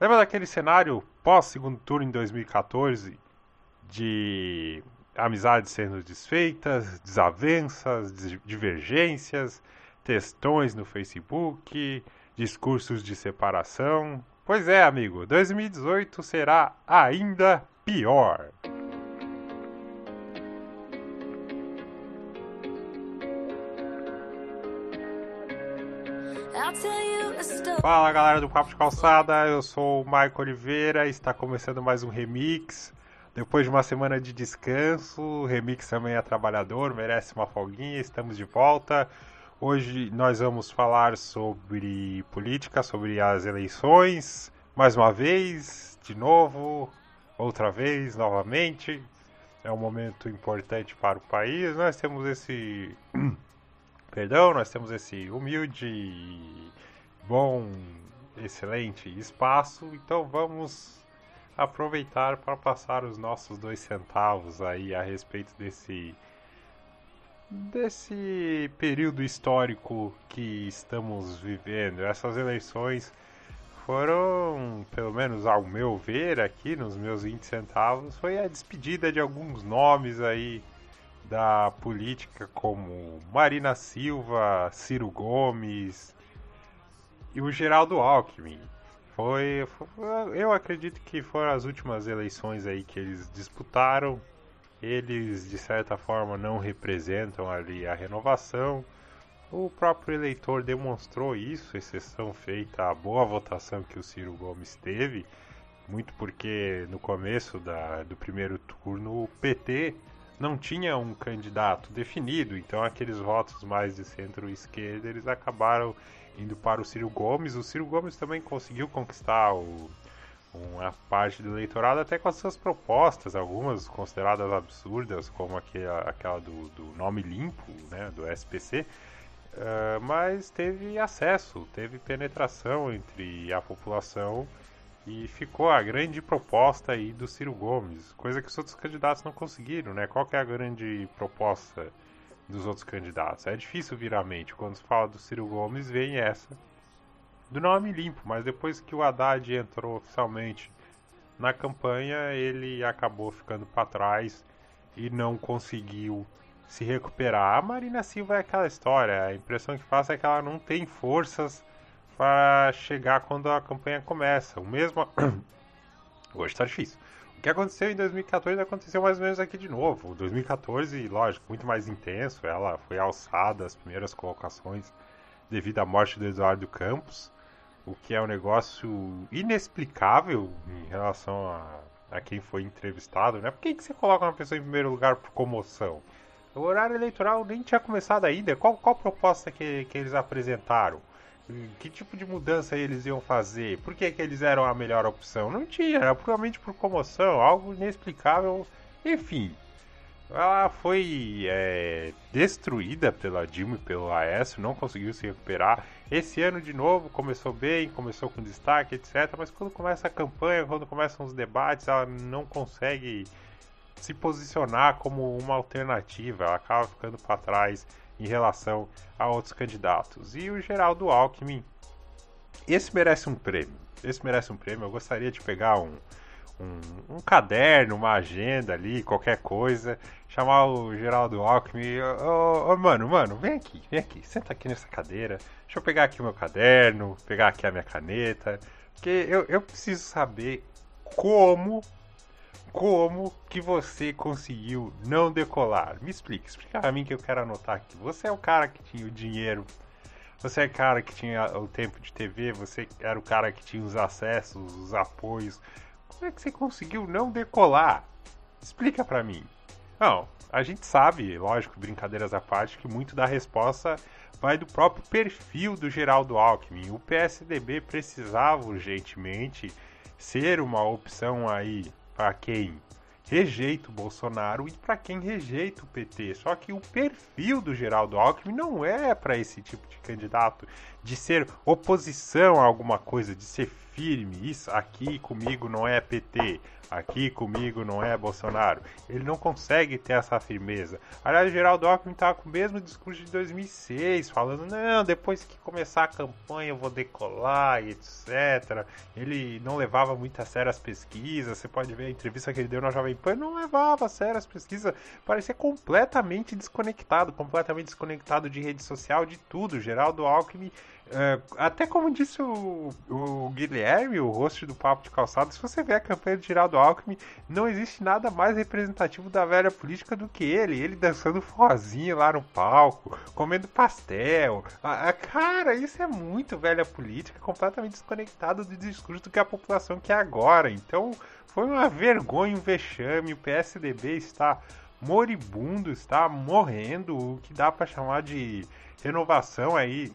Lembra daquele cenário pós-segundo turno em 2014 de amizades sendo desfeitas, desavenças, divergências, textões no Facebook, discursos de separação? Pois é, amigo, 2018 será ainda pior. Fala galera do Papo de Calçada, eu sou o Maico Oliveira, está começando mais um remix. Depois de uma semana de descanso, o remix também é trabalhador, merece uma folguinha, estamos de volta. Hoje nós vamos falar sobre política, sobre as eleições, mais uma vez, de novo, outra vez, novamente. É um momento importante para o país. Nós temos esse. Perdão, nós temos esse humilde bom, excelente espaço, então vamos aproveitar para passar os nossos dois centavos aí a respeito desse desse período histórico que estamos vivendo. Essas eleições foram, pelo menos ao meu ver aqui nos meus 20 centavos, foi a despedida de alguns nomes aí da política como Marina Silva, Ciro Gomes, e o Geraldo Alckmin. Foi, foi, eu acredito que foram as últimas eleições aí que eles disputaram. Eles de certa forma não representam ali a renovação. O próprio eleitor demonstrou isso, exceção feita a boa votação que o Ciro Gomes teve, muito porque no começo da, do primeiro turno o PT não tinha um candidato definido, então aqueles votos mais de centro-esquerda eles acabaram indo para o Ciro Gomes. O Ciro Gomes também conseguiu conquistar o, uma parte do eleitorado até com as suas propostas, algumas consideradas absurdas, como aquela, aquela do, do nome limpo, né, do SPC, uh, eh, mas teve acesso, teve penetração entre a população e ficou a grande proposta aí do Ciro Gomes, coisa que os outros candidatos não conseguiram, né? Qual que é a grande proposta dos outros candidatos. É difícil virar mente. Quando se fala do Ciro Gomes, vem essa do nome limpo, mas depois que o Haddad entrou oficialmente na campanha, ele acabou ficando para trás e não conseguiu se recuperar. A Marina Silva é aquela história, a impressão que passa é que ela não tem forças para chegar quando a campanha começa. O mesmo. Hoje está difícil. O que aconteceu em 2014 aconteceu mais ou menos aqui de novo. 2014, lógico, muito mais intenso. Ela foi alçada às primeiras colocações devido à morte do Eduardo Campos, o que é um negócio inexplicável em relação a, a quem foi entrevistado, né? Por que, que você coloca uma pessoa em primeiro lugar por comoção? O horário eleitoral nem tinha começado ainda. Qual, qual proposta que, que eles apresentaram? Que tipo de mudança eles iam fazer? Por que, que eles eram a melhor opção? Não tinha, era puramente por comoção, algo inexplicável. Enfim, ela foi é, destruída pela Dilma e pelo Aécio, não conseguiu se recuperar. Esse ano, de novo, começou bem, começou com destaque, etc. Mas quando começa a campanha, quando começam os debates, ela não consegue se posicionar como uma alternativa, ela acaba ficando para trás em relação a outros candidatos. E o Geraldo Alckmin, esse merece um prêmio. Esse merece um prêmio. Eu gostaria de pegar um, um, um caderno, uma agenda ali, qualquer coisa, chamar o Geraldo Alckmin. Oh, oh, mano, mano, vem aqui, vem aqui, senta aqui nessa cadeira. Deixa eu pegar aqui o meu caderno, pegar aqui a minha caneta. Porque eu, eu preciso saber como como que você conseguiu não decolar? Me explique, explica a mim que eu quero anotar aqui. Você é o cara que tinha o dinheiro, você é o cara que tinha o tempo de TV, você era o cara que tinha os acessos, os apoios. Como é que você conseguiu não decolar? Explica para mim. Não, a gente sabe, lógico, brincadeiras à parte, que muito da resposta vai do próprio perfil do Geraldo Alckmin. O PSDB precisava urgentemente ser uma opção aí para quem rejeita o Bolsonaro e para quem rejeita o PT. Só que o perfil do Geraldo Alckmin não é para esse tipo de candidato de ser oposição a alguma coisa, de ser firme. Isso aqui comigo não é PT, aqui comigo não é Bolsonaro. Ele não consegue ter essa firmeza. Aliás, o Geraldo Alckmin estava com o mesmo discurso de 2006, falando: não, depois que começar a campanha eu vou decolar e etc. Ele não levava muito a sério as pesquisas. Você pode ver a entrevista que ele deu na Jovem Pan, não levava a sério as pesquisas. Parecia completamente desconectado completamente desconectado de rede social, de tudo. Geraldo Alckmin é, até como disse o, o, Guilherme, o host do Papo de Calçado, se você ver a campanha de Geraldo Alckmin, não existe nada mais representativo da velha política do que ele. Ele dançando forrozinho lá no palco, comendo pastel. A, a, cara, isso é muito velha política, completamente desconectado do discurso do que a população quer agora. Então, foi uma vergonha, um vexame. O PSDB está moribundo, está morrendo, o que dá para chamar de renovação aí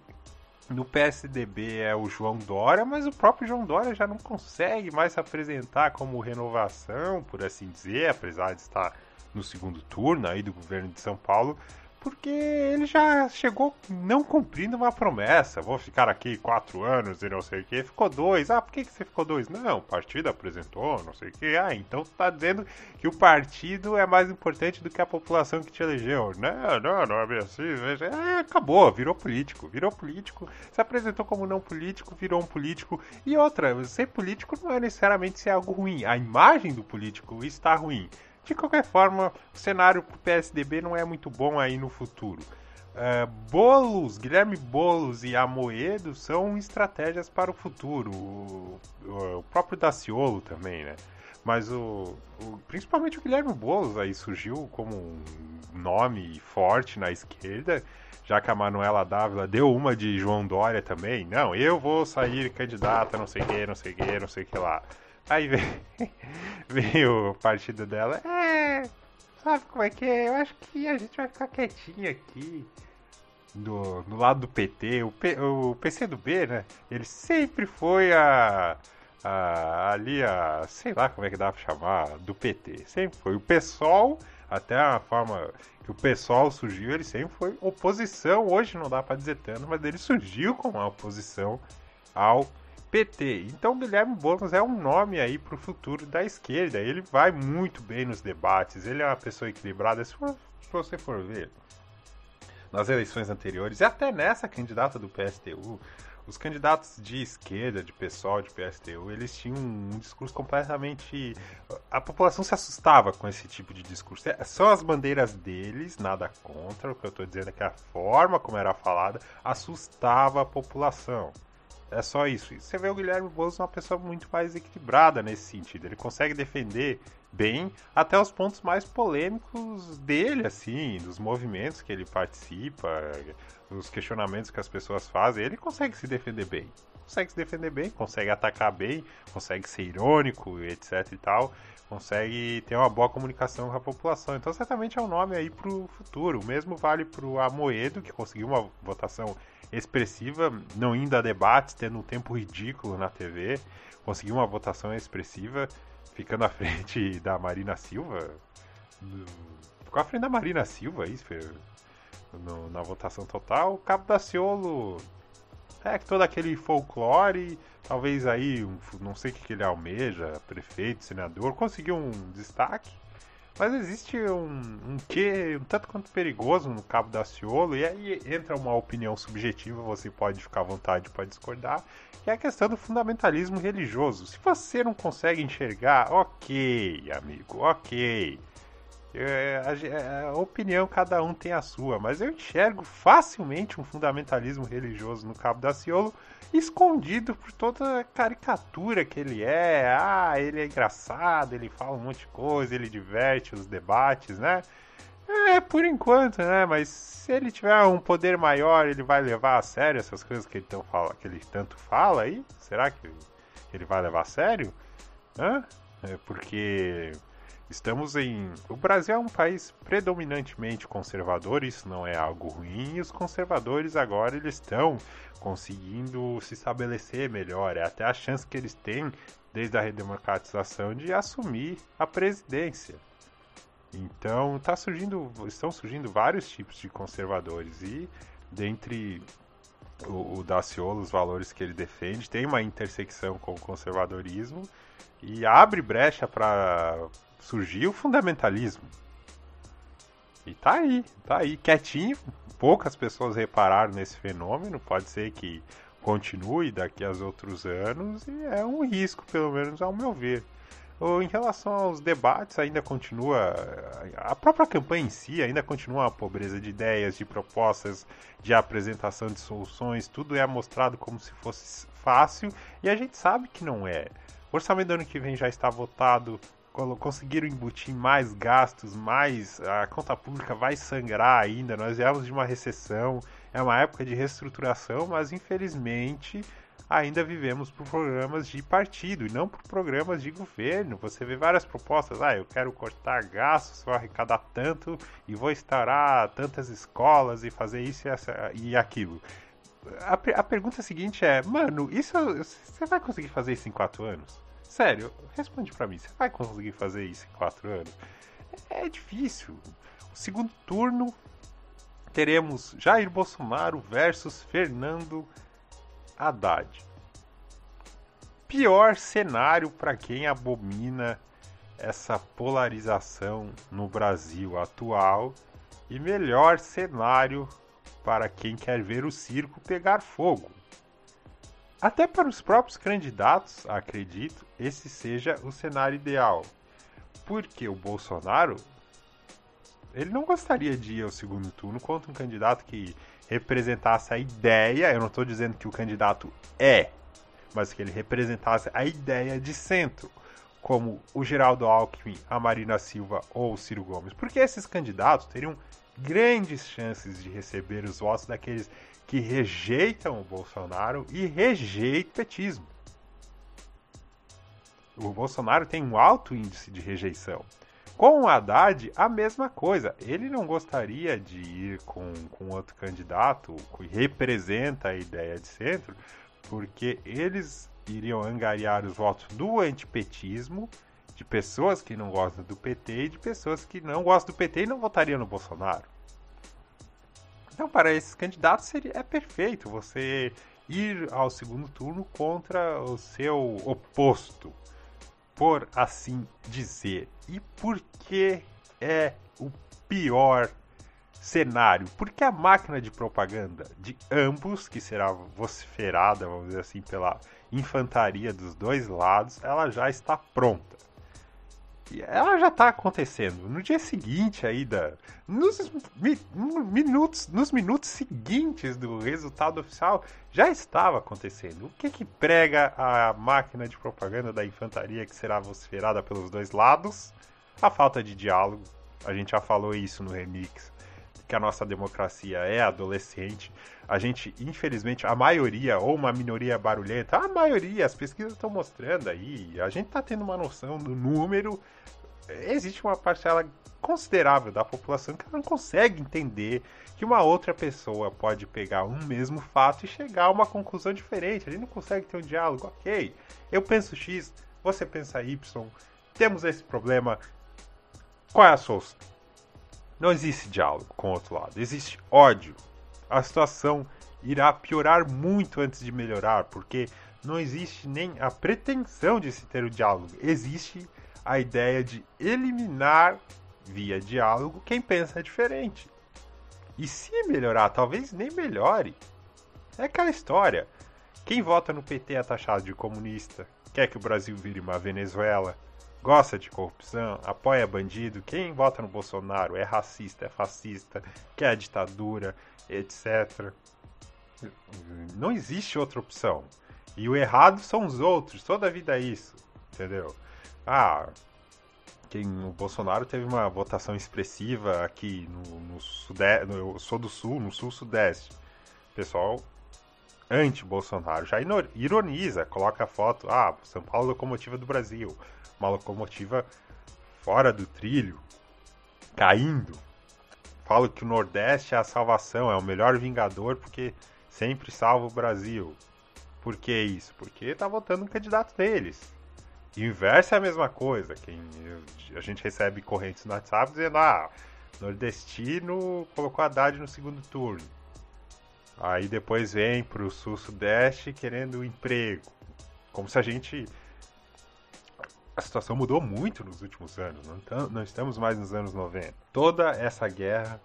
no PSDB é o João Dória, mas o próprio João Dória já não consegue mais se apresentar como renovação, por assim dizer, apesar de estar no segundo turno aí do governo de São Paulo porque ele já chegou não cumprindo uma promessa. Vou ficar aqui quatro anos e não sei o que. Ficou dois. Ah, por que, que você ficou dois? Não, o partido apresentou, não sei o que. Ah, então tá dizendo que o partido é mais importante do que a população que te elegeu. Não, não, não é bem assim. É, acabou, virou político. Virou político, se apresentou como não político, virou um político. E outra, ser político não é necessariamente ser algo ruim. A imagem do político está ruim. De qualquer forma, o cenário para o PSDB não é muito bom aí no futuro. Uh, Bolos, Guilherme Bolos e Amoedo são estratégias para o futuro. O, o, próprio Daciolo também, né? Mas o, o, principalmente o Guilherme Bolos aí surgiu como um nome forte na esquerda, já que a Manuela Dávila deu uma de João Dória também. Não, eu vou sair candidata, não sei que, não sei que, não sei que lá. Aí vem, vem o partido dela. É, sabe como é que é? Eu acho que a gente vai ficar quietinho aqui. Do, do lado do PT, o, P, o PCdoB, né? Ele sempre foi a, a, ali a, sei lá como é que dá pra chamar, do PT. Sempre foi. O PSOL, até a forma que o PSOL surgiu, ele sempre foi oposição. Hoje não dá para dizer tanto, mas ele surgiu como uma oposição ao PT. Então Guilherme Boulos é um nome aí para o futuro da esquerda. Ele vai muito bem nos debates, ele é uma pessoa equilibrada. Se, for, se você for ver nas eleições anteriores, e até nessa candidata do PSTU, os candidatos de esquerda, de pessoal, de PSTU, eles tinham um discurso completamente. A população se assustava com esse tipo de discurso. É, são as bandeiras deles, nada contra. O que eu estou dizendo é que a forma como era falada assustava a população. É só isso. Você vê o Guilherme Boulos uma pessoa muito mais equilibrada nesse sentido. Ele consegue defender bem até os pontos mais polêmicos dele, assim, dos movimentos que ele participa, dos questionamentos que as pessoas fazem. Ele consegue se defender bem. Consegue se defender bem, consegue atacar bem, consegue ser irônico, etc e tal. Consegue ter uma boa comunicação com a população. Então, certamente é um nome aí pro futuro. O mesmo vale pro Amoedo, que conseguiu uma votação expressiva, não indo a debates, tendo um tempo ridículo na TV, conseguiu uma votação expressiva, ficando à frente da Marina Silva. Ficou à frente da Marina Silva, isso, no, na votação total. O Cabo da Ciolo é que todo aquele folclore, talvez aí, um, não sei o que ele almeja, prefeito, senador, conseguiu um destaque. Mas existe um, um quê um tanto quanto perigoso no Cabo da Ciolo, e aí entra uma opinião subjetiva, você pode ficar à vontade para discordar, que é a questão do fundamentalismo religioso. Se você não consegue enxergar, ok, amigo, ok. É, a, a, opinião cada um tem a sua, mas eu enxergo facilmente um fundamentalismo religioso no Cabo da Ciolo escondido por toda a caricatura que ele é. Ah, ele é engraçado, ele fala um monte de coisa, ele diverte os debates, né? É, por enquanto, né? Mas se ele tiver um poder maior, ele vai levar a sério essas coisas que ele, tão fala, que ele tanto fala aí? Será que ele vai levar a sério? Hã? É porque Estamos em. O Brasil é um país predominantemente conservador, isso não é algo ruim, e os conservadores agora eles estão conseguindo se estabelecer melhor. É até a chance que eles têm, desde a redemocratização, de assumir a presidência. Então tá surgindo, estão surgindo vários tipos de conservadores e dentre o, o Daciolo, os valores que ele defende, tem uma intersecção com o conservadorismo e abre brecha para surgir o fundamentalismo. E tá aí, tá aí, quietinho. Poucas pessoas repararam nesse fenômeno, pode ser que continue daqui a outros anos, e é um risco, pelo menos ao meu ver. Em relação aos debates, ainda continua. A própria campanha em si ainda continua uma pobreza de ideias, de propostas, de apresentação de soluções. Tudo é mostrado como se fosse fácil e a gente sabe que não é. O orçamento do ano que vem já está votado, conseguiram embutir mais gastos, mais. A conta pública vai sangrar ainda. Nós viemos de uma recessão, é uma época de reestruturação, mas infelizmente ainda vivemos por programas de partido e não por programas de governo. Você vê várias propostas, ah, eu quero cortar gastos, vou arrecadar tanto e vou instaurar tantas escolas e fazer isso e, essa, e aquilo. A, a pergunta seguinte é, mano, isso você vai conseguir fazer isso em quatro anos? Sério, responde para mim, você vai conseguir fazer isso em quatro anos? É, é difícil. O segundo turno teremos Jair Bolsonaro versus Fernando Haddad. Pior cenário para quem abomina essa polarização no Brasil atual e melhor cenário para quem quer ver o circo pegar fogo. Até para os próprios candidatos, acredito, esse seja o cenário ideal. Porque o Bolsonaro ele não gostaria de ir ao segundo turno contra um candidato que representasse a ideia, eu não estou dizendo que o candidato é, mas que ele representasse a ideia de centro, como o Geraldo Alckmin, a Marina Silva ou o Ciro Gomes, porque esses candidatos teriam grandes chances de receber os votos daqueles que rejeitam o Bolsonaro e rejeitam o petismo. O Bolsonaro tem um alto índice de rejeição. Com o Haddad, a mesma coisa. Ele não gostaria de ir com, com outro candidato que representa a ideia de centro, porque eles iriam angariar os votos do antipetismo, de pessoas que não gostam do PT e de pessoas que não gostam do PT e não votariam no Bolsonaro. Então, para esses candidatos, seria, é perfeito você ir ao segundo turno contra o seu oposto por assim dizer. E por que é o pior cenário? Porque a máquina de propaganda de ambos, que será vociferada, vamos dizer assim, pela infantaria dos dois lados, ela já está pronta. Ela já está acontecendo. No dia seguinte aí da, nos mi, minutos, nos minutos seguintes do resultado oficial, já estava acontecendo. O que que prega a máquina de propaganda da infantaria que será vociferada pelos dois lados? A falta de diálogo. A gente já falou isso no remix que a nossa democracia é adolescente. A gente, infelizmente, a maioria, ou uma minoria barulhenta, a maioria, as pesquisas estão mostrando aí, a gente está tendo uma noção do número. Existe uma parcela considerável da população que não consegue entender que uma outra pessoa pode pegar um mesmo fato e chegar a uma conclusão diferente. A gente não consegue ter um diálogo, ok? Eu penso X, você pensa Y, temos esse problema. Qual é a solução? Não existe diálogo com o outro lado, existe ódio. A situação irá piorar muito antes de melhorar, porque não existe nem a pretensão de se ter o diálogo. Existe a ideia de eliminar via diálogo quem pensa diferente. E se melhorar, talvez nem melhore. É aquela história. Quem vota no PT é taxado de comunista, quer que o Brasil vire uma Venezuela, gosta de corrupção, apoia bandido, quem vota no Bolsonaro é racista, é fascista, quer a ditadura, etc. Não existe outra opção. E o errado são os outros, toda a vida é isso, entendeu? Ah, quem, o Bolsonaro teve uma votação expressiva aqui no, no sudeste, no, eu sou do sul, no sul-sudeste. Pessoal anti-Bolsonaro já ironiza, coloca a foto, ah, São Paulo locomotiva do Brasil uma locomotiva fora do trilho, caindo. Falo que o Nordeste é a salvação, é o melhor vingador porque sempre salva o Brasil. Por que isso? Porque tá votando um candidato deles. E o inverso é a mesma coisa. Quem, a gente recebe correntes no WhatsApp dizendo: ah, nordestino colocou Haddad no segundo turno. Aí depois vem pro sul-sudeste querendo emprego. Como se a gente. A situação mudou muito nos últimos anos, não, estamos mais nos anos 90. Toda essa guerra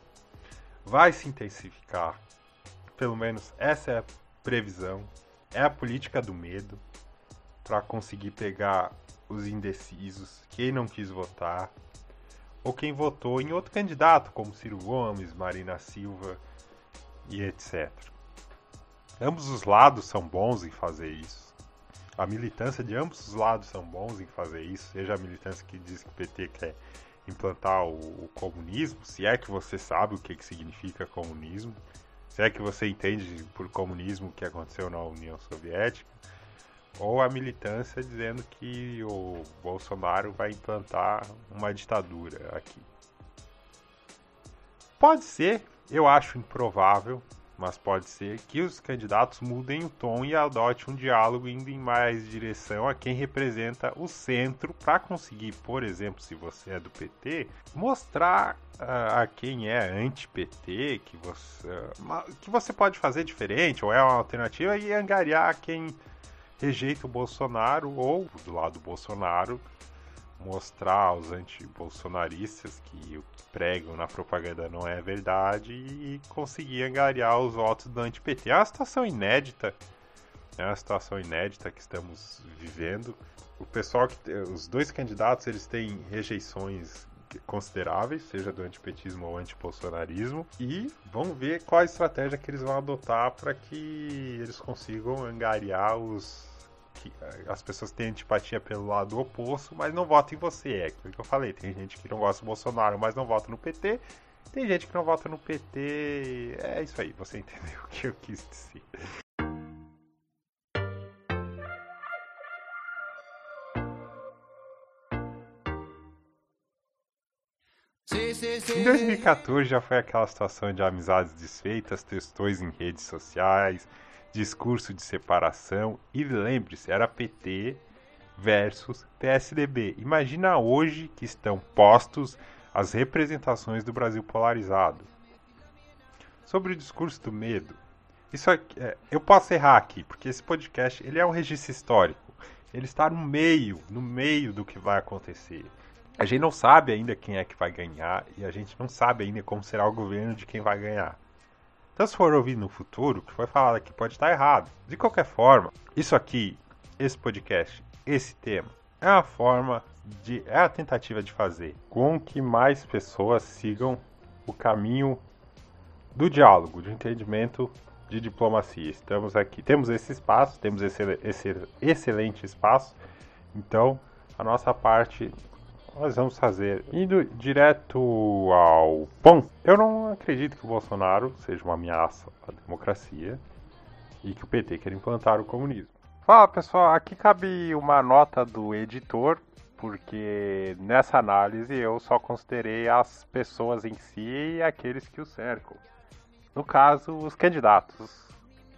vai se intensificar. Pelo menos essa é a previsão. É a política do medo para conseguir pegar os indecisos, quem não quis votar, ou quem votou em outro candidato, como Ciro Gomes, Marina Silva e etc. Ambos os lados são bons em fazer isso. A militância de ambos os lados são bons em fazer isso, seja a militância que diz que o PT quer implantar o, o comunismo, se é que você sabe o que, que significa comunismo, se é que você entende por comunismo o que aconteceu na União Soviética, ou a militância dizendo que o Bolsonaro vai implantar uma ditadura aqui. Pode ser, eu acho improvável, mas pode ser que os candidatos mudem o tom e adotem um diálogo indo em mais direção a quem representa o centro para conseguir, por exemplo, se você é do PT, mostrar uh, a quem é anti-PT que você, uh, que você pode fazer diferente ou é uma alternativa e angariar quem rejeita o Bolsonaro ou do lado do Bolsonaro mostrar aos anti-bolsonaristas que o que pregam na propaganda não é verdade e conseguir angariar os votos do anti-PT. É uma situação inédita, é uma situação inédita que estamos vivendo. O pessoal que os dois candidatos eles têm rejeições consideráveis, seja do antipetismo ou antibolsonarismo, e vamos ver qual a estratégia que eles vão adotar para que eles consigam angariar os que eh, as pessoas têm antipatia pelo lado oposto, mas não votam em você. É aquilo que eu falei. Tem gente que não gosta do Bolsonaro, mas não vota no PT. Tem gente que não vota no PT. É isso aí, você entendeu o que eu quis dizer. Em 2014 já foi aquela situação de amizades desfeitas, textões em redes sociais, discurso de separação. E lembre-se, era PT versus PSDB. Imagina hoje que estão postos as representações do Brasil polarizado. Sobre o discurso do medo, isso aqui, é, eu posso errar aqui, porque esse podcast ele é um registro histórico. Ele está no meio, no meio do que vai acontecer. A gente não sabe ainda quem é que vai ganhar e a gente não sabe ainda como será o governo de quem vai ganhar. Então, se for ouvir no futuro, o que foi falado aqui pode estar errado. De qualquer forma, isso aqui, esse podcast, esse tema, é uma forma de. é a tentativa de fazer com que mais pessoas sigam o caminho do diálogo, de entendimento, de diplomacia. Estamos aqui, temos esse espaço, temos esse, esse excelente espaço. Então, a nossa parte nós vamos fazer. Indo direto ao ponto, eu não acredito que o Bolsonaro seja uma ameaça à democracia e que o PT quer implantar o comunismo. Fala pessoal, aqui cabe uma nota do editor, porque nessa análise eu só considerei as pessoas em si e aqueles que o cercam. No caso, os candidatos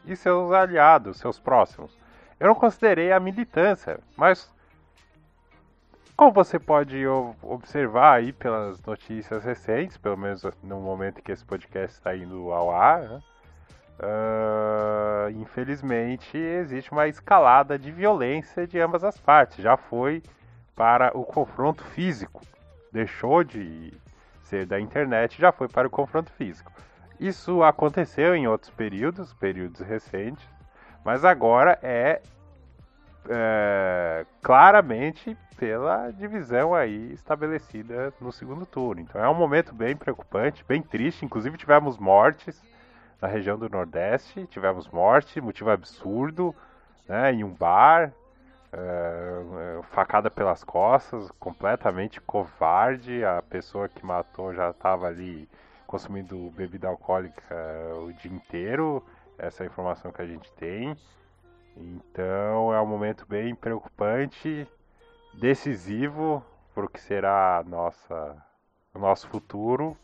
e seus aliados, seus próximos. Eu não considerei a militância, mas como você pode observar aí pelas notícias recentes, pelo menos no momento que esse podcast está indo ao ar, né? uh, infelizmente existe uma escalada de violência de ambas as partes. Já foi para o confronto físico, deixou de ser da internet, já foi para o confronto físico. Isso aconteceu em outros períodos, períodos recentes, mas agora é é, claramente pela divisão aí estabelecida no segundo turno. Então é um momento bem preocupante, bem triste. Inclusive tivemos mortes na região do Nordeste, tivemos morte, motivo absurdo, né, em um bar, é, facada pelas costas, completamente covarde. A pessoa que matou já estava ali consumindo bebida alcoólica o dia inteiro. Essa é a informação que a gente tem. Então é um momento bem preocupante, decisivo para o que será nossa, o nosso futuro.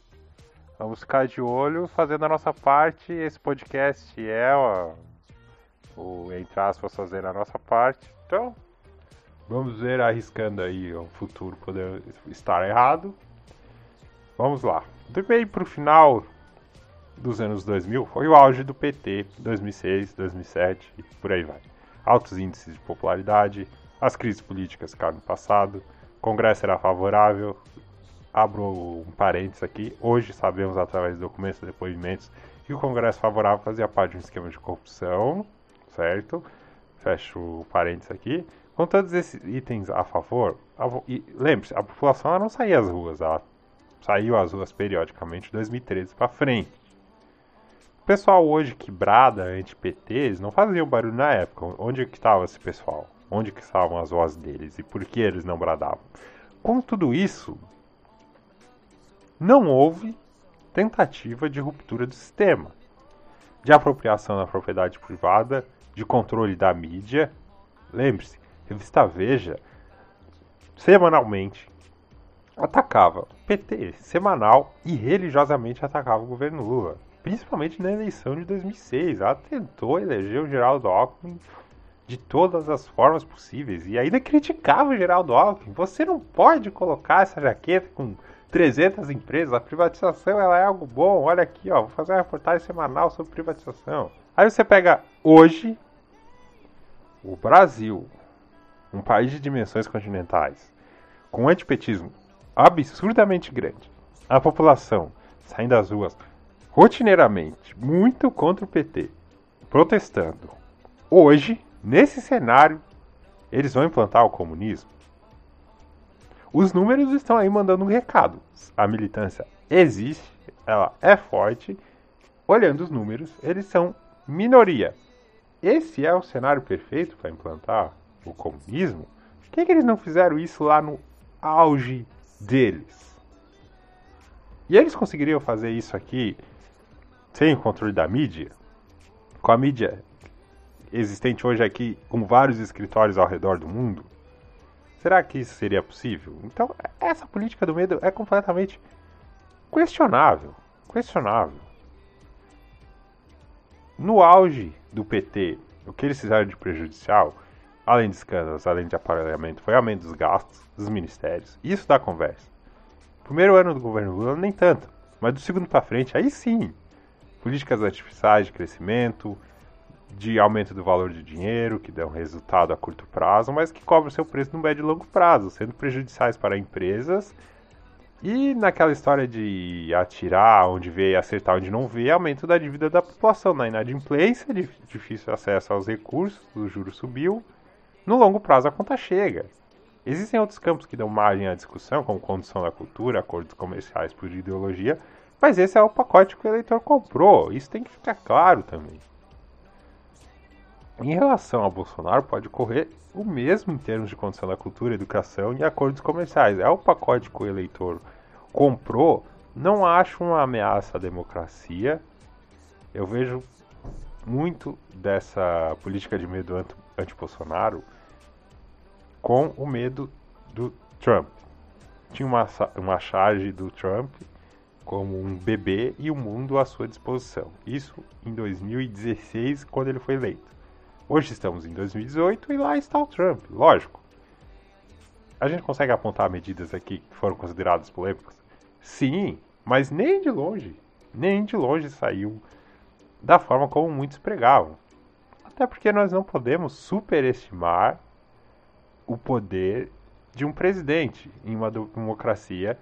Vamos ficar de olho, fazendo a nossa parte. Esse podcast é o, entre aspas, fazer a nossa parte. Então, vamos ver, arriscando aí o futuro poder estar errado. Vamos lá. Meio para o final, dos anos 2000 foi o auge do PT, 2006, 2007 e por aí vai. Altos índices de popularidade, as crises políticas ficaram no passado, o Congresso era favorável. Abro um parênteses aqui. Hoje sabemos, através de documentos e depoimentos, que o Congresso favorável fazia parte de um esquema de corrupção, certo? Fecho o parênteses aqui. Com todos esses itens a favor, lembre-se, a população não saía às ruas, ela saiu às ruas periodicamente de 2013 para frente. Pessoal hoje que brada anti-PTs não faziam barulho na época. Onde que estava esse pessoal? Onde que estavam as vozes deles? E por que eles não bradavam? Com tudo isso, não houve tentativa de ruptura do sistema, de apropriação da propriedade privada, de controle da mídia. Lembre-se, revista Veja, semanalmente, atacava o PT, semanal e religiosamente atacava o governo Lula. Principalmente na eleição de 2006. Ela tentou eleger o Geraldo Alckmin de todas as formas possíveis. E ainda criticava o Geraldo Alckmin. Você não pode colocar essa jaqueta com 300 empresas. A privatização ela é algo bom. Olha aqui, ó, vou fazer uma reportagem semanal sobre privatização. Aí você pega hoje o Brasil, um país de dimensões continentais, com antipetismo absurdamente grande, a população saindo das ruas rotineiramente, muito contra o PT, protestando. Hoje, nesse cenário, eles vão implantar o comunismo? Os números estão aí mandando um recado. A militância existe, ela é forte. Olhando os números, eles são minoria. Esse é o cenário perfeito para implantar o comunismo? Por que, que eles não fizeram isso lá no auge deles? E eles conseguiriam fazer isso aqui sem o controle da mídia? Com a mídia existente hoje aqui, com vários escritórios ao redor do mundo? Será que isso seria possível? Então, essa política do medo é completamente questionável. Questionável. No auge do PT, o que eles fizeram de prejudicial, além de escândalos, além de aparelhamento, foi aumento dos gastos dos ministérios. Isso dá conversa. Primeiro ano do governo Lula, nem tanto. Mas do segundo para frente, aí sim. Políticas artificiais de crescimento, de aumento do valor de dinheiro, que dão resultado a curto prazo, mas que cobram seu preço no médio e longo prazo, sendo prejudiciais para empresas. E naquela história de atirar onde vê e acertar onde não vê, aumento da dívida da população, na inadimplência, difícil acesso aos recursos, o juro subiu. No longo prazo a conta chega. Existem outros campos que dão margem à discussão, como condução da cultura, acordos comerciais por ideologia, mas esse é o pacote que o eleitor comprou. Isso tem que ficar claro também. Em relação ao Bolsonaro, pode ocorrer o mesmo em termos de condição da cultura, educação e acordos comerciais. É o pacote que o eleitor comprou. Não acho uma ameaça à democracia. Eu vejo muito dessa política de medo anti-Bolsonaro com o medo do Trump. Tinha uma, uma charge do Trump como um bebê e o mundo à sua disposição. Isso em 2016, quando ele foi eleito. Hoje estamos em 2018 e lá está o Trump, lógico. A gente consegue apontar medidas aqui que foram consideradas polêmicas? Sim, mas nem de longe, nem de longe saiu da forma como muitos pregavam. Até porque nós não podemos superestimar o poder de um presidente em uma democracia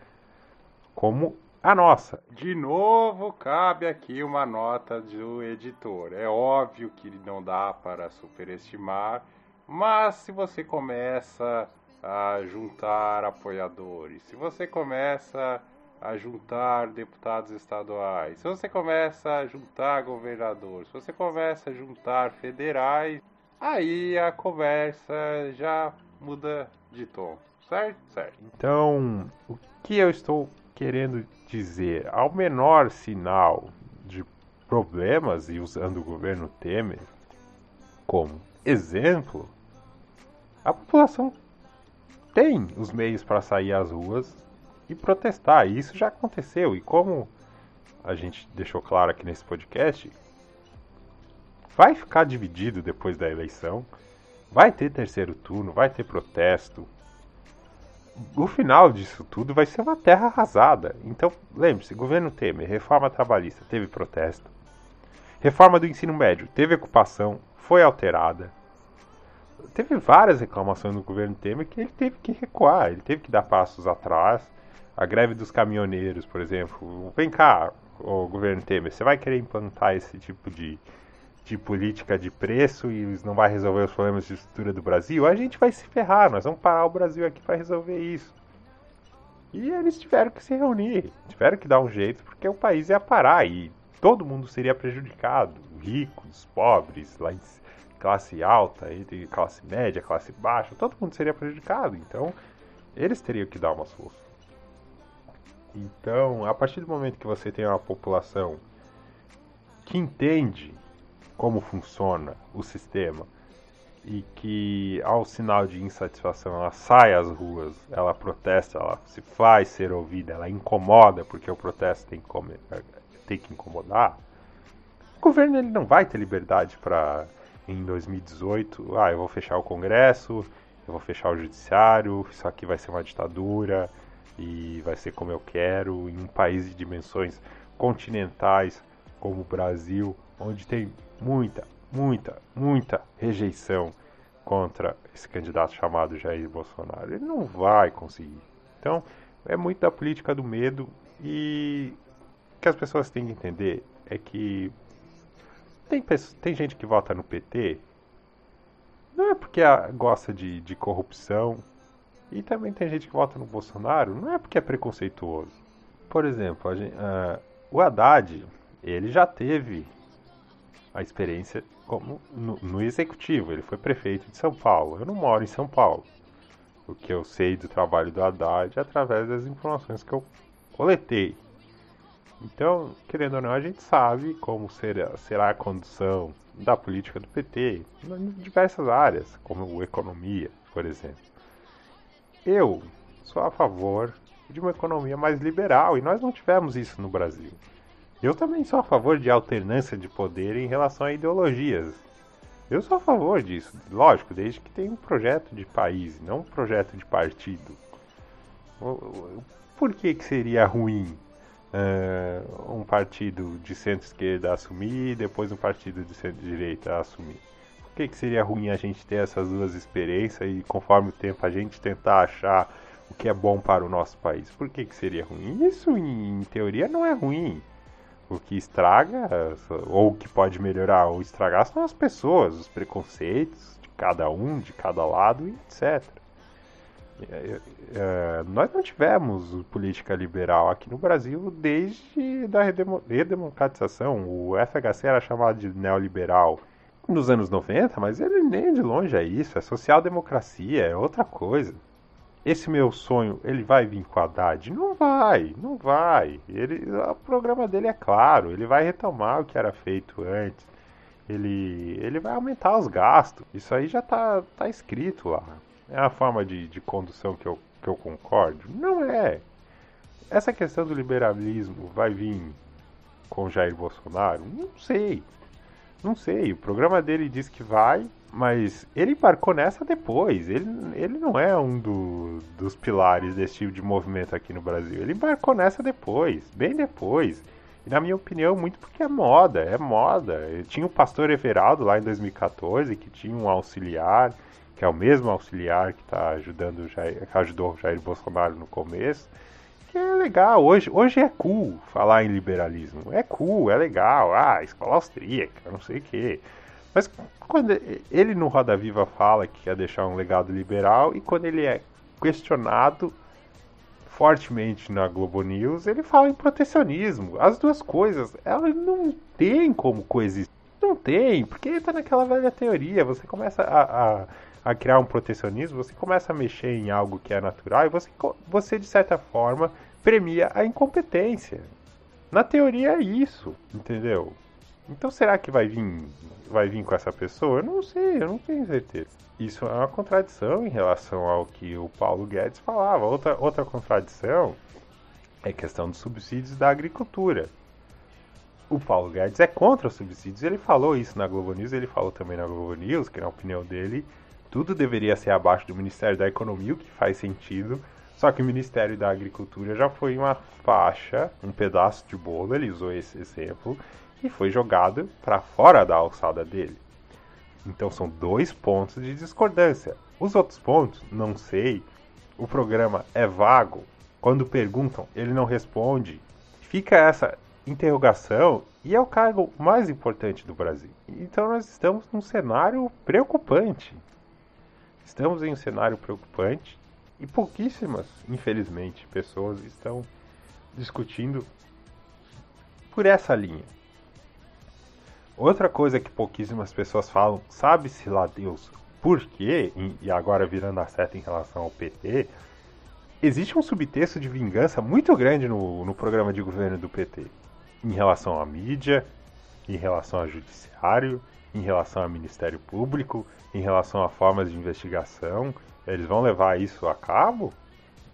como a nossa. De novo, cabe aqui uma nota do editor. É óbvio que não dá para superestimar, mas se você começa a juntar apoiadores, se você começa a juntar deputados estaduais, se você começa a juntar governadores, se você começa a juntar federais, aí a conversa já muda de tom, certo? Certo. Então, o que eu estou querendo dizer, ao menor sinal de problemas, e usando o governo Temer como exemplo, a população tem os meios para sair às ruas e protestar. E isso já aconteceu. E como a gente deixou claro aqui nesse podcast, vai ficar dividido depois da eleição. Vai ter terceiro turno, vai ter protesto. o final disso tudo vai ser uma terra arrasada. Então, lembre-se, governo Temer, reforma trabalhista, teve protesto. Reforma do ensino médio, teve ocupação, foi alterada. Teve várias reclamações no governo Temer que ele teve que recuar, ele teve que dar passos atrás. A greve dos caminhoneiros, por exemplo. Vem cá, o governo Temer, você vai querer implantar esse tipo de, de política de preço e não vai resolver os problemas de estrutura do Brasil? A gente vai se ferrar, nós vamos parar o Brasil aqui para resolver isso. E eles tiveram que se reunir, tiveram que dar um jeito, porque o país ia parar e todo mundo seria prejudicado. Ricos, pobres, classe alta, classe média, classe baixa, todo mundo seria prejudicado. Então, eles teriam que dar uma solução. Então, a partir do momento que você tem uma população que entende como funciona o sistema e que ao sinal de insatisfação ela sai às ruas, ela protesta, ela se faz ser ouvida, ela incomoda porque o protesto tem que, tem que incomodar, o governo ele não vai ter liberdade para em 2018, ah, eu vou fechar o Congresso, eu vou fechar o Judiciário, isso aqui vai ser uma ditadura, e vai ser como eu quero em um país de dimensões continentais como o Brasil, onde tem muita, muita, muita rejeição contra esse candidato chamado Jair Bolsonaro. Ele não vai conseguir. Então, é muito da política do medo e o que as pessoas têm que entender é que tem, tem gente que vota no PT não é porque gosta de, de corrupção e também tem gente que vota no Bolsonaro, não é porque é preconceituoso. Por exemplo, gente, uh, o Haddad, ele já teve a experiência como no, no, executivo, ele foi prefeito de São Paulo. Eu não moro em São Paulo. O que eu sei do trabalho do Haddad é através das informações que eu coletei. Então, querendo ou não, a gente sabe como será, será a condução da política do PT em diversas áreas, como economia, por exemplo. Eu sou a favor de uma economia mais liberal e nós não tivemos isso no Brasil. Eu também sou a favor de alternância de poder em relação a ideologias. Eu sou a favor disso, lógico, desde que tenha um projeto de país, não um projeto de partido. Por que, que seria ruim uh, um partido de centro-esquerda assumir e depois um partido de centro-direita assumir? que, que seria ruim a gente ter essas duas experiências e conforme o tempo a gente tentar achar o que é bom para o nosso país? Por que, que seria ruim? Isso, em teoria, não é ruim. O que estraga, ou que pode melhorar ou estragar, são as pessoas, os preconceitos de cada um, de cada lado, etc. É, é, nós não tivemos política liberal aqui no Brasil desde a redemocratização. O FHC era chamado de neoliberal nos anos 90, mas ele nem de longe é isso, é social-democracia, é outra coisa. Esse meu sonho, ele vai vir com a Haddad? Não vai, não vai. Ele, o programa dele é claro, ele vai retomar o que era feito antes. Ele, ele vai aumentar os gastos. Isso aí já está tá escrito lá. É a forma de, de condução que eu, que eu concordo? Não é. Essa questão do liberalismo vai vir com Jair Bolsonaro? Não sei. Não sei, o programa dele diz que vai, mas ele embarcou nessa depois. Ele, ele não é um do, dos pilares desse tipo de movimento aqui no Brasil. Ele embarcou nessa depois, bem depois. E na minha opinião, muito porque é moda, é moda. Tinha o pastor Everaldo lá em 2014, que tinha um auxiliar, que é o mesmo auxiliar que tá ajudando Jair, que ajudou o Jair Bolsonaro no começo que é legal. Hoje, hoje é cool falar em liberalismo. É cool, é legal. Ah, escola austríaca, não sei o quê. Mas quando ele no Roda Viva fala que quer deixar um legado liberal e quando ele é questionado fortemente na Globo News, ele fala em protecionismo. As duas coisas, elas não tem como coexistir. Não tem, porque está naquela velha teoria. Você começa a, a a criar um protecionismo, você começa a mexer em algo que é natural e você, você de certa forma, premia a incompetência. Na teoria é isso, entendeu? Então será que vai vir, vai vir com essa pessoa? Eu não sei, eu não tenho certeza. Isso é uma contradição em relação ao que o Paulo Guedes falava. Outra, outra contradição é a questão dos subsídios da agricultura. O Paulo Guedes é contra os subsídios, ele falou isso na Globo News, ele falou também na Globo News, que na opinião dele tudo deveria ser abaixo do Ministério da Economia, o que faz sentido, Só que o Ministério da Agricultura já foi uma faixa, um pedaço de bolo, ele usou esse exemplo, e foi jogado para fora da alçada dele. Então são dois pontos de discordância. Os outros pontos, não sei. O programa é vago. Quando perguntam, ele não responde. Fica essa interrogação e é o cargo mais importante do Brasil. Então nós estamos num cenário preocupante. Estamos em um cenário preocupante e pouquíssimas, infelizmente, pessoas estão discutindo por essa linha. Outra coisa que pouquíssimas pessoas falam, sabe-se lá Deus por quê, e agora virando a seta em relação ao PT, existe um subtexto de vingança muito grande no, no programa de governo do PT. Em relação à mídia, em relação ao judiciário, em relação ao Ministério Público, em relação a formas de investigação. Eles vão levar isso a cabo?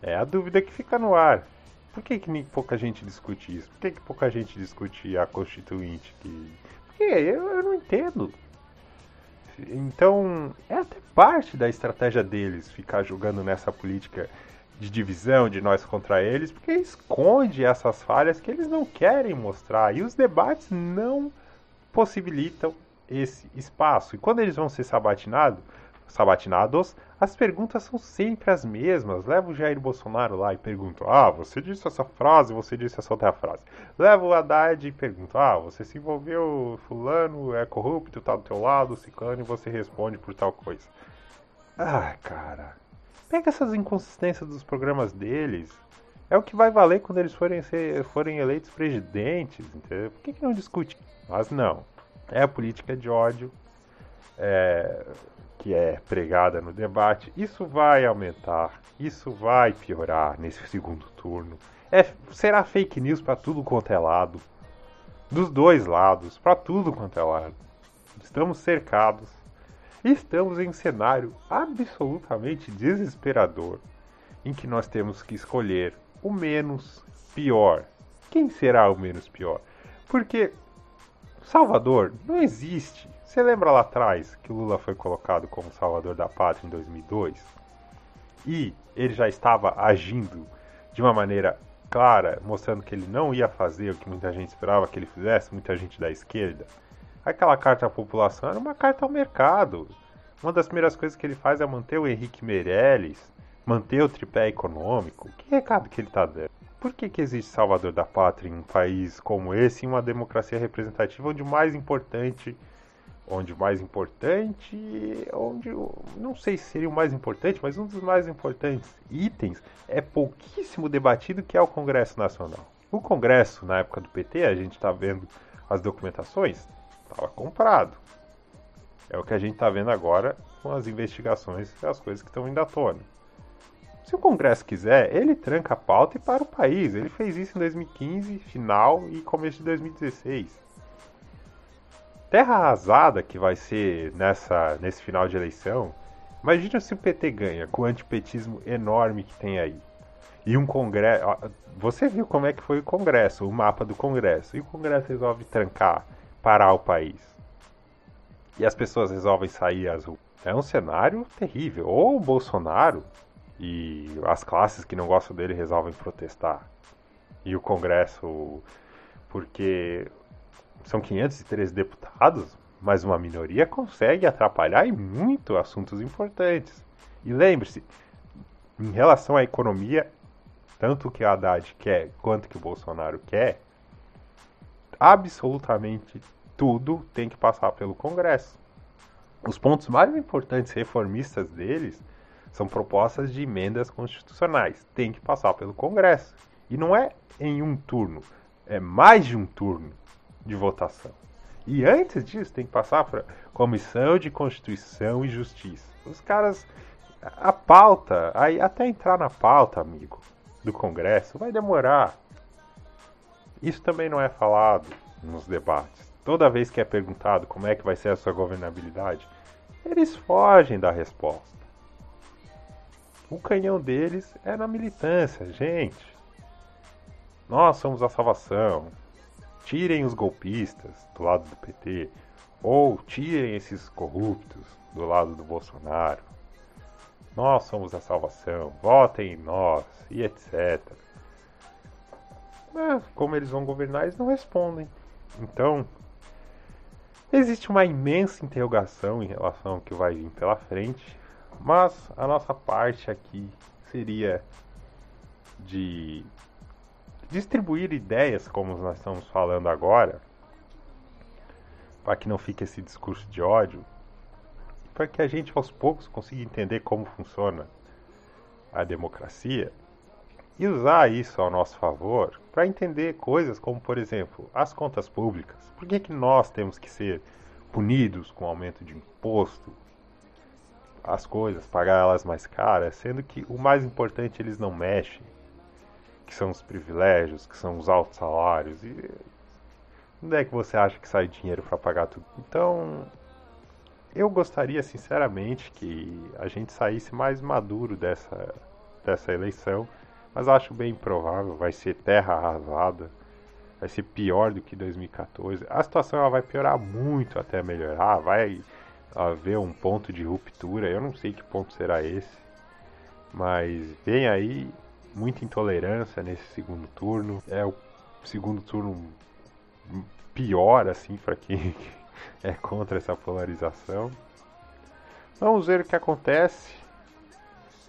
É a dúvida que fica no ar. Por que, que pouca gente discute isso? Por que, que pouca gente discute a Constituinte? Que... Porque eu, eu não entendo. Então, é até parte da estratégia deles ficar jogando nessa política de divisão de nós contra eles, porque esconde essas falhas que eles não querem mostrar e os debates não possibilitam esse espaço. E quando eles vão ser sabatinados, sabatinados, as perguntas são sempre as mesmas. Leva o Jair Bolsonaro lá e pergunta: Ah, você disse essa frase, você disse essa outra frase. Leva o Haddad e pergunta: Ah, você se envolveu, fulano é corrupto, tá do teu lado, ciclano, e você responde por tal coisa. Ah, cara. Pega essas inconsistências dos programas deles. É o que vai valer quando eles forem, ser, forem eleitos presidentes, entendeu? Por que, que não discute? Mas não. É a política de ódio. É, que é pregada no debate, isso vai aumentar, isso vai piorar nesse segundo turno. É, será fake news para tudo quanto é lado, dos dois lados, para tudo quanto é lado. Estamos cercados, estamos em um cenário absolutamente desesperador, em que nós temos que escolher o menos pior. Quem será o menos pior? Porque Salvador não existe. Você lembra lá atrás que Lula foi colocado como salvador da pátria em 2002? E ele já estava agindo de uma maneira clara, mostrando que ele não ia fazer o que muita gente esperava que ele fizesse, muita gente da esquerda. Aquela carta à população era uma carta ao mercado. Uma das primeiras coisas que ele faz é manter o Henrique Meirelles, manter o tripé econômico. Que recado que ele está dando? Por que, que existe Salvador da Pátria em um país como esse, em uma democracia representativa, onde o mais importante onde o mais importante, onde não sei se seria o mais importante, mas um dos mais importantes itens é pouquíssimo debatido, que é o Congresso Nacional. O Congresso, na época do PT, a gente está vendo as documentações, estava comprado. É o que a gente está vendo agora com as investigações e as coisas que estão indo à tona. Se o Congresso quiser, ele tranca a pauta e para o país. Ele fez isso em 2015, final e começo de 2016 terra arrasada que vai ser nessa, nesse final de eleição. Imagina se o PT ganha, com o antipetismo enorme que tem aí. E um congresso. Você viu como é que foi o congresso, o mapa do congresso. E o congresso resolve trancar, parar o país. E as pessoas resolvem sair às ruas. É um cenário terrível. Ou o Bolsonaro e as classes que não gostam dele resolvem protestar. E o congresso. Porque são 513 deputados, mas uma minoria consegue atrapalhar em muito assuntos importantes. E lembre-se, em relação à economia, tanto que a Haddad quer quanto que o Bolsonaro quer, absolutamente tudo tem que passar pelo Congresso. Os pontos mais importantes reformistas deles são propostas de emendas constitucionais. Tem que passar pelo Congresso. E não é em um turno, é mais de um turno de votação. E antes disso, tem que passar para Comissão de Constituição e Justiça. Os caras. A pauta, aí até entrar na pauta, amigo, do Congresso, vai demorar. Isso também não é falado nos debates. Toda vez que é perguntado como é que vai ser a sua governabilidade, eles fogem da resposta. O canhão deles é na militância, gente. Nós somos a salvação. Tirem os golpistas do lado do PT, ou tirem esses corruptos do lado do Bolsonaro. Nós somos a salvação, votem em nós e etc. Mas como eles vão governar, eles não respondem. Então, existe uma imensa interrogação em relação ao que vai vir pela frente, mas a nossa parte aqui seria de distribuir ideias, como nós estamos falando agora, para que não fique esse discurso de ódio, para que a gente aos poucos consiga entender como funciona a democracia e usar isso ao nosso favor para entender coisas como, por exemplo, as contas públicas. Por que, que nós temos que ser punidos com aumento de imposto, as coisas, pagar elas mais caras, sendo que o mais importante eles não mexem, que são os privilégios, que são os altos salários. E onde é que você acha que sai dinheiro para pagar tudo? Então, eu gostaria sinceramente que a gente saísse mais maduro dessa, dessa eleição, mas acho bem improvável, vai ser terra arrasada, vai ser pior do que 2014. A situação ela vai piorar muito até melhorar, vai haver um ponto de ruptura, eu não sei que ponto será esse, mas vem aí muita intolerância nesse segundo turno, é o segundo turno pior assim para quem é contra essa polarização. Vamos ver o que acontece.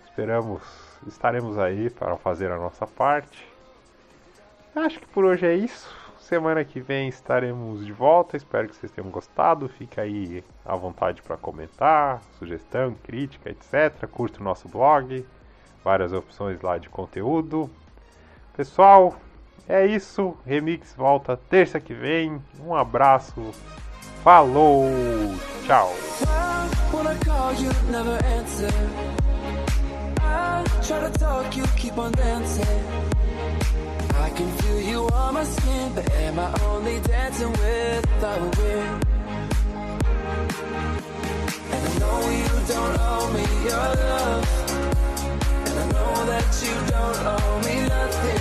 Esperamos, estaremos aí para fazer a nossa parte. Acho que por hoje é isso. Semana que vem estaremos de volta. Espero que vocês tenham gostado. Fique aí à vontade para comentar, sugestão, crítica, etc. Curta o nosso blog, várias opções lá de conteúdo. Pessoal, é isso. Remix volta terça que vem. Um abraço. Falou, tchau. I can feel you my skin, but am I only dancing with the wind? And I know you don't owe me your love, and I know that you don't owe me nothing